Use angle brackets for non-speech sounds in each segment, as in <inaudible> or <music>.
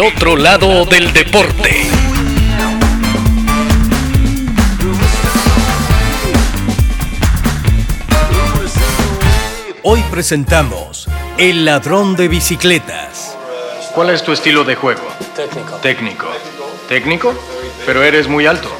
El otro lado del deporte. Hoy presentamos El ladrón de bicicletas. ¿Cuál es tu estilo de juego? Técnico. Técnico. ¿Técnico? Pero eres muy alto.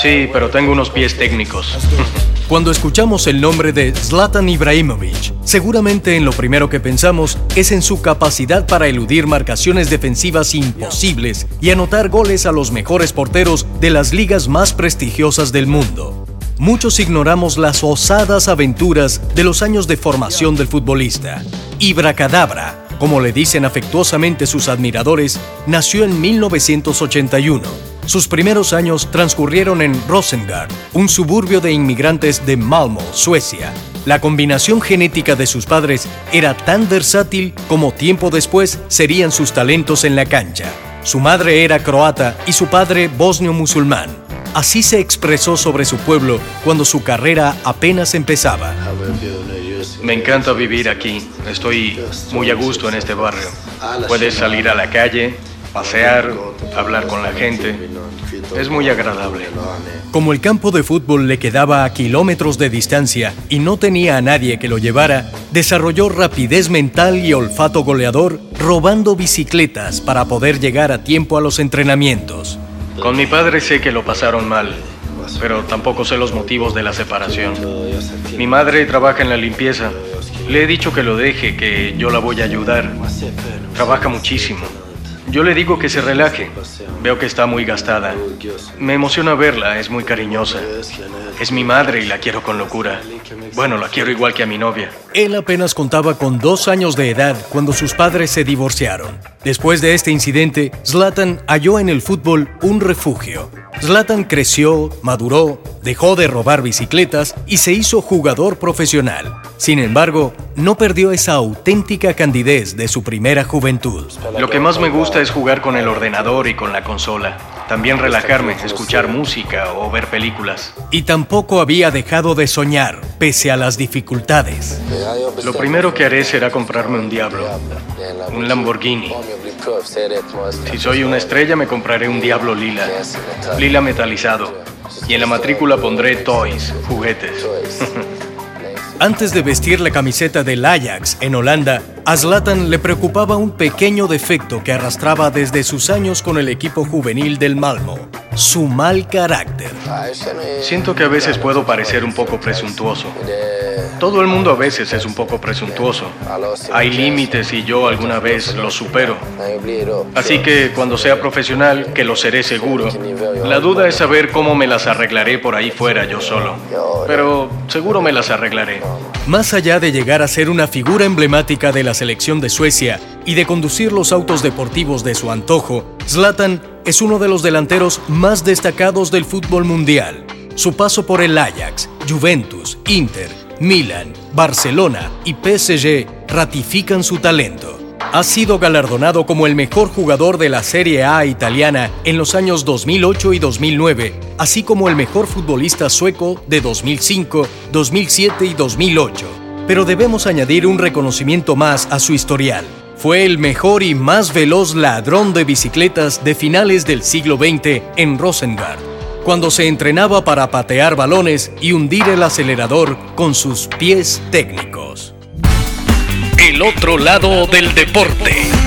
Sí, pero tengo unos pies técnicos. <laughs> Cuando escuchamos el nombre de Zlatan Ibrahimovic, seguramente en lo primero que pensamos es en su capacidad para eludir marcaciones defensivas imposibles y anotar goles a los mejores porteros de las ligas más prestigiosas del mundo. Muchos ignoramos las osadas aventuras de los años de formación del futbolista. Ibracadabra, como le dicen afectuosamente sus admiradores, nació en 1981 sus primeros años transcurrieron en Rosengard, un suburbio de inmigrantes de Malmö, Suecia. La combinación genética de sus padres era tan versátil como tiempo después serían sus talentos en la cancha. Su madre era croata y su padre bosnio musulmán. Así se expresó sobre su pueblo cuando su carrera apenas empezaba. Me encanta vivir aquí. Estoy muy a gusto en este barrio. Puedes salir a la calle, pasear, hablar con la gente. Es muy agradable. Como el campo de fútbol le quedaba a kilómetros de distancia y no tenía a nadie que lo llevara, desarrolló rapidez mental y olfato goleador robando bicicletas para poder llegar a tiempo a los entrenamientos. Con mi padre sé que lo pasaron mal, pero tampoco sé los motivos de la separación. Mi madre trabaja en la limpieza. Le he dicho que lo deje, que yo la voy a ayudar. Trabaja muchísimo. Yo le digo que se relaje. Veo que está muy gastada. Me emociona verla, es muy cariñosa. Es mi madre y la quiero con locura. Bueno, la quiero igual que a mi novia. Él apenas contaba con dos años de edad cuando sus padres se divorciaron. Después de este incidente, Zlatan halló en el fútbol un refugio. Zlatan creció, maduró, dejó de robar bicicletas y se hizo jugador profesional. Sin embargo, no perdió esa auténtica candidez de su primera juventud. Lo que más me gusta es jugar con el ordenador y con la consola. También relajarme, escuchar música o ver películas. Y tampoco había dejado de soñar, pese a las dificultades. Lo primero que haré será comprarme un Diablo, un Lamborghini. Si soy una estrella me compraré un Diablo lila, lila metalizado. Y en la matrícula pondré toys, juguetes. <laughs> Antes de vestir la camiseta del Ajax en Holanda, a Zlatan le preocupaba un pequeño defecto que arrastraba desde sus años con el equipo juvenil del Malmo, su mal carácter. Siento que a veces puedo parecer un poco presuntuoso. Todo el mundo a veces es un poco presuntuoso. Hay límites y yo alguna vez los supero. Así que cuando sea profesional, que lo seré seguro, la duda es saber cómo me las arreglaré por ahí fuera yo solo. Pero seguro me las arreglaré. Más allá de llegar a ser una figura emblemática de la selección de Suecia y de conducir los autos deportivos de su antojo, Zlatan es uno de los delanteros más destacados del fútbol mundial. Su paso por el Ajax, Juventus, Inter, Milan, Barcelona y PSG ratifican su talento. Ha sido galardonado como el mejor jugador de la Serie A italiana en los años 2008 y 2009, así como el mejor futbolista sueco de 2005, 2007 y 2008. Pero debemos añadir un reconocimiento más a su historial. Fue el mejor y más veloz ladrón de bicicletas de finales del siglo XX en Rosengard cuando se entrenaba para patear balones y hundir el acelerador con sus pies técnicos. El otro lado del deporte.